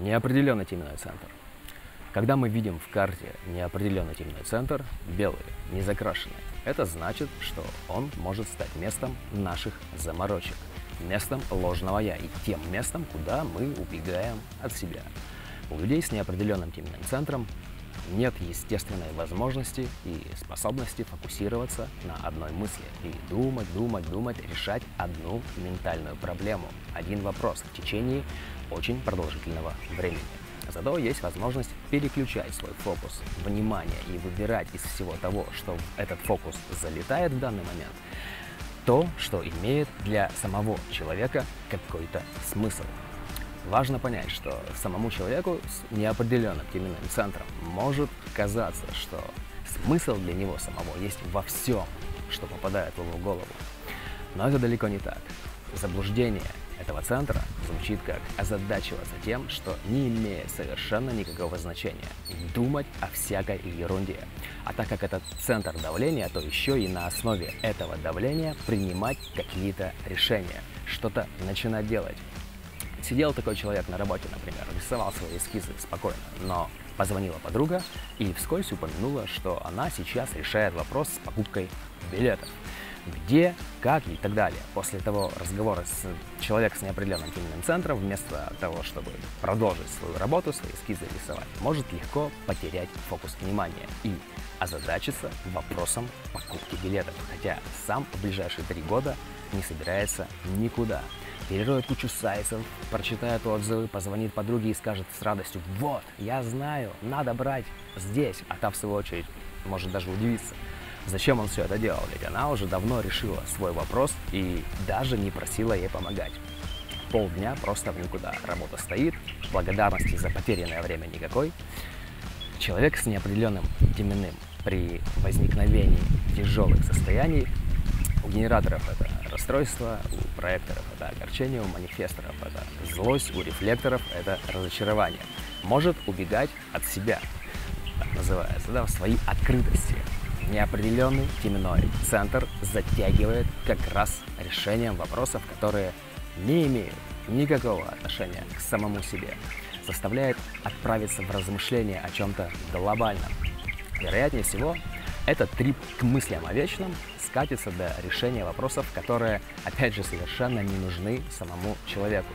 Неопределенный теменной центр. Когда мы видим в карте неопределенный теменной центр, белый, не закрашенный, это значит, что он может стать местом наших заморочек, местом ложного «я» и тем местом, куда мы убегаем от себя. У людей с неопределенным теменным центром нет естественной возможности и способности фокусироваться на одной мысли и думать, думать, думать, решать одну ментальную проблему, один вопрос в течение очень продолжительного времени. Зато есть возможность переключать свой фокус внимания и выбирать из всего того, что этот фокус залетает в данный момент, то, что имеет для самого человека какой-то смысл. Важно понять, что самому человеку с неопределенным теменным центром может казаться, что смысл для него самого есть во всем, что попадает в его голову. Но это далеко не так. Заблуждение этого центра звучит как озадачиваться тем, что не имеет совершенно никакого значения, думать о всякой ерунде. А так как это центр давления, то еще и на основе этого давления принимать какие-то решения, что-то начинать делать. Сидел такой человек на работе, например, рисовал свои эскизы спокойно, но позвонила подруга и вскользь упомянула, что она сейчас решает вопрос с покупкой билетов где, как и так далее. После того разговора с человеком с неопределенным теменным центром, вместо того, чтобы продолжить свою работу, свои эскизы рисовать, может легко потерять фокус внимания и озадачиться вопросом покупки билетов, хотя сам в ближайшие три года не собирается никуда. Перероет кучу сайтов, прочитает отзывы, позвонит подруге и скажет с радостью «Вот, я знаю, надо брать здесь», а та в свою очередь может даже удивиться – Зачем он все это делал? Ведь она уже давно решила свой вопрос и даже не просила ей помогать. Полдня просто в никуда. Работа стоит, благодарности за потерянное время никакой. Человек с неопределенным теменным при возникновении тяжелых состояний у генераторов это расстройство, у проекторов это огорчение, у манифесторов это злость, у рефлекторов это разочарование. Может убегать от себя, так называется, да, в своей открытости, неопределенный теменной центр затягивает как раз решением вопросов, которые не имеют никакого отношения к самому себе, заставляет отправиться в размышления о чем-то глобальном. Вероятнее всего, этот трип к мыслям о вечном скатится до решения вопросов, которые, опять же, совершенно не нужны самому человеку.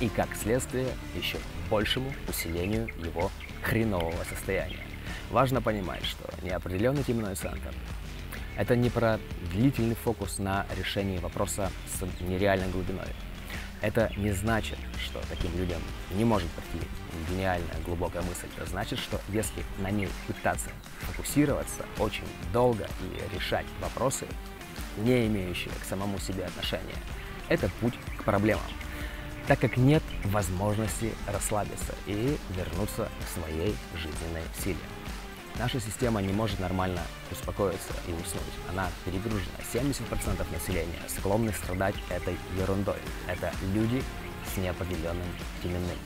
И, как следствие, еще большему усилению его хренового состояния. Важно понимать, что неопределенный теменной центр – это не про длительный фокус на решении вопроса с нереальной глубиной. Это не значит, что таким людям не может прийти гениальная глубокая мысль. Это значит, что если на ней пытаться фокусироваться очень долго и решать вопросы, не имеющие к самому себе отношения, это путь к проблемам так как нет возможности расслабиться и вернуться к своей жизненной силе. Наша система не может нормально успокоиться и уснуть. Она перегружена. 70% населения склонны страдать этой ерундой. Это люди с неопределенным теменным.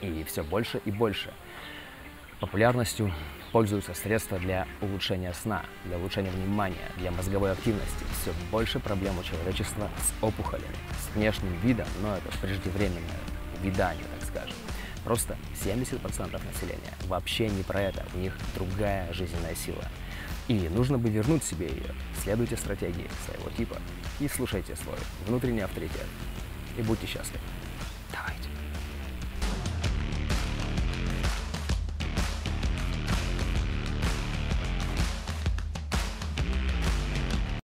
И все больше и больше популярностью пользуются средства для улучшения сна, для улучшения внимания, для мозговой активности. Все больше проблем у человечества с опухолями, с внешним видом, но это преждевременное видание, так скажем. Просто 70% населения вообще не про это, у них другая жизненная сила. И нужно бы вернуть себе ее. Следуйте стратегии своего типа и слушайте свой внутренний авторитет. И будьте счастливы.